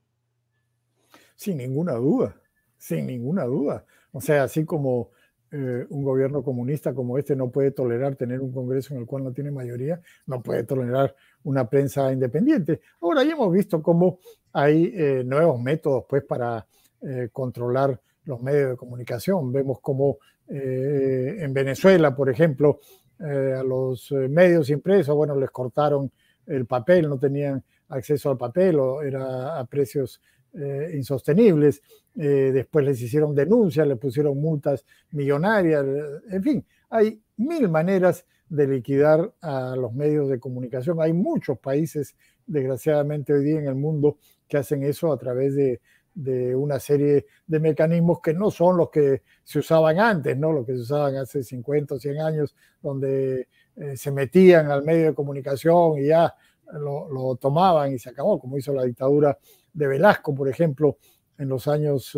Sin ninguna duda, sin ninguna duda. O sea, así como eh, un gobierno comunista como este no puede tolerar tener un Congreso en el cual no tiene mayoría, no puede tolerar una prensa independiente. Ahora ya hemos visto cómo hay eh, nuevos métodos pues, para eh, controlar los medios de comunicación. Vemos cómo en Venezuela, por ejemplo, a los medios impresos, bueno, les cortaron el papel, no tenían acceso al papel o era a precios eh, insostenibles. Eh, después les hicieron denuncias, les pusieron multas millonarias. En fin, hay mil maneras de liquidar a los medios de comunicación. Hay muchos países, desgraciadamente, hoy día en el mundo que hacen eso a través de, una serie de mecanismos que no son los que se usaban antes, ¿no? Los que se usaban hace 50 o 100 años, donde eh, se metían al medio de comunicación y ya lo, tomaban y se acabó, como hizo la dictadura de Velasco, por ejemplo, en los años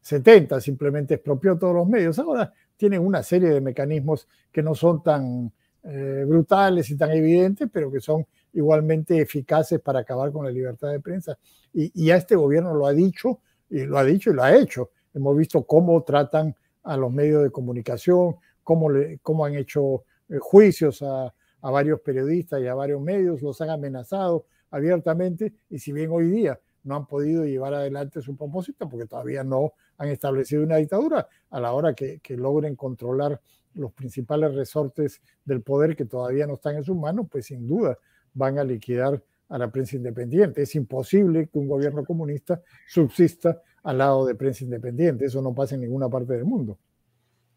70, eh, simplemente expropió todos los medios. Ahora tienen una serie de mecanismos que no son tan eh, brutales y tan evidentes, pero que son igualmente eficaces para acabar con la libertad de prensa. Y, y a este gobierno lo ha dicho, y lo ha dicho y lo ha hecho. Hemos visto cómo tratan a los medios de comunicación, cómo, cómo han hecho eh, juicios a, varios periodistas y a varios medios, los han amenazado abiertamente, y si bien hoy día no han podido llevar adelante su propósito porque todavía no han establecido una dictadura a la hora que, logren controlar los principales resortes del poder que todavía no están en sus manos, pues sin duda van a liquidar a la prensa independiente. Es imposible que un gobierno comunista subsista al lado de prensa independiente. Eso no pasa en ninguna parte del mundo.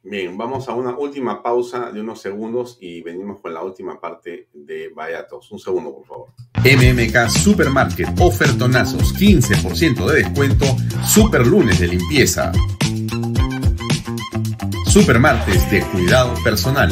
Bien, vamos a una última pausa de unos segundos y venimos con la última parte de Vallatos. Un segundo, por favor. MMK Supermarket, ofertonazos, 15% de descuento, super lunes de limpieza. Super martes de cuidado personal.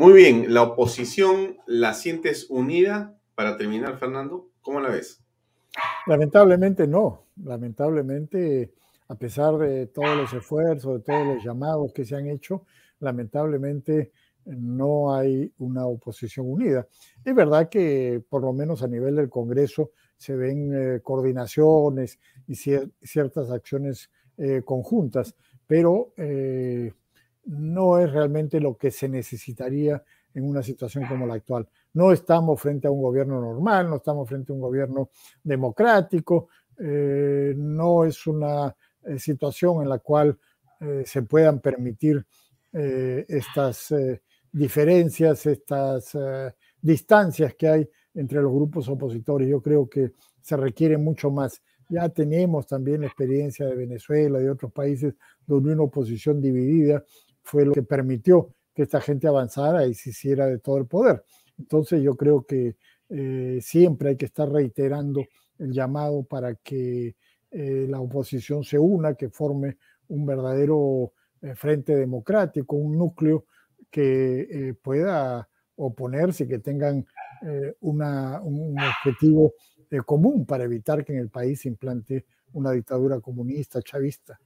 Muy bien, la oposición la sientes unida para terminar, Fernando. ¿Cómo la ves? Lamentablemente no. Lamentablemente, a pesar de todos los esfuerzos, de todos los llamados que se han hecho, lamentablemente no hay una oposición unida. Es verdad que por lo menos a nivel del Congreso se ven eh, coordinaciones y ciertas acciones eh, conjuntas, pero eh, no es realmente lo que se necesitaría en una situación como la actual. No estamos frente a un gobierno normal, no estamos frente a un gobierno democrático, no es una situación en la cual se puedan permitir estas diferencias, estas eh, distancias que hay entre los grupos opositores. Yo creo que se requiere mucho más. Ya tenemos también experiencia de Venezuela y de otros países donde una oposición dividida fue lo que permitió que esta gente avanzara y se hiciera de todo el poder. Entonces yo creo que eh, siempre hay que estar reiterando el llamado para que eh, la oposición se una, que forme un verdadero frente democrático, un núcleo que eh, pueda oponerse, que tengan eh, un objetivo eh, común para evitar que en el país se implante una dictadura comunista, chavista.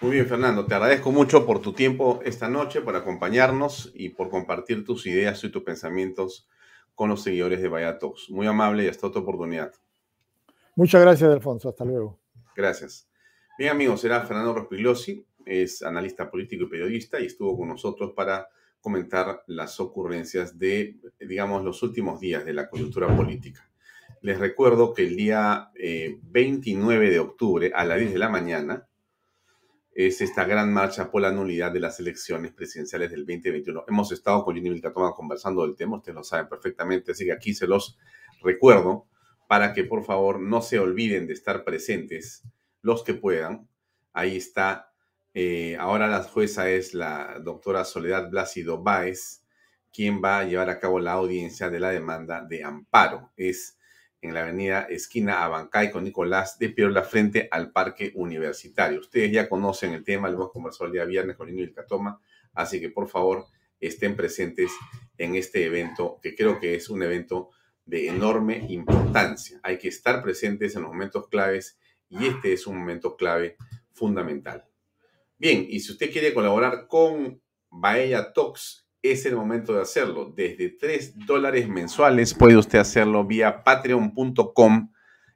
Muy bien, Fernando, te agradezco mucho por tu tiempo esta noche, por acompañarnos y por compartir tus ideas y tus pensamientos con los seguidores de Vaya Muy amable y hasta otra oportunidad. Muchas gracias, Alfonso. Hasta luego. Gracias. Bien, amigos, será Fernando Rospigliosi es analista político y periodista y estuvo con nosotros para comentar las ocurrencias de, digamos, los últimos días de la coyuntura política. Les recuerdo que el día 29 eh, de octubre a las 10 de la mañana es esta gran marcha por la nulidad de las elecciones presidenciales del 2021. Hemos estado con Jimmy Vilcatoma conversando del tema, ustedes lo saben perfectamente, así que aquí se los recuerdo para que por favor no se olviden de estar presentes los que puedan. Ahí está eh, ahora la jueza es la doctora Soledad Blácido Báez, quien va a llevar a cabo la audiencia de la demanda de amparo. Es en la avenida esquina Abancay con Nicolás de Piola frente al Parque Universitario. Ustedes ya conocen el tema, lo hemos conversado el día viernes con Niño Catoma, así que por favor estén presentes en este evento, que creo que es un evento de enorme importancia. Hay que estar presentes en los momentos claves y este es un momento clave fundamental. Bien, y si usted quiere colaborar con Baella Talks, es el momento de hacerlo. Desde 3 dólares mensuales puede usted hacerlo vía patreon.com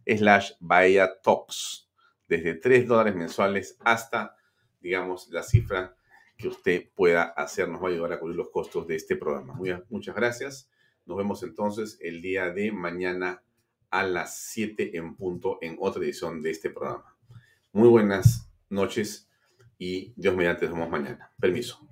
slash Baella Talks. Desde 3 dólares mensuales hasta, digamos, la cifra que usted pueda hacer. Nos va a ayudar a cubrir los costos de este programa. muchas gracias. Nos vemos entonces el día de mañana a las 7 en punto en otra edición de este programa. Muy buenas noches y Dios mediante nos vemos mañana. Permiso.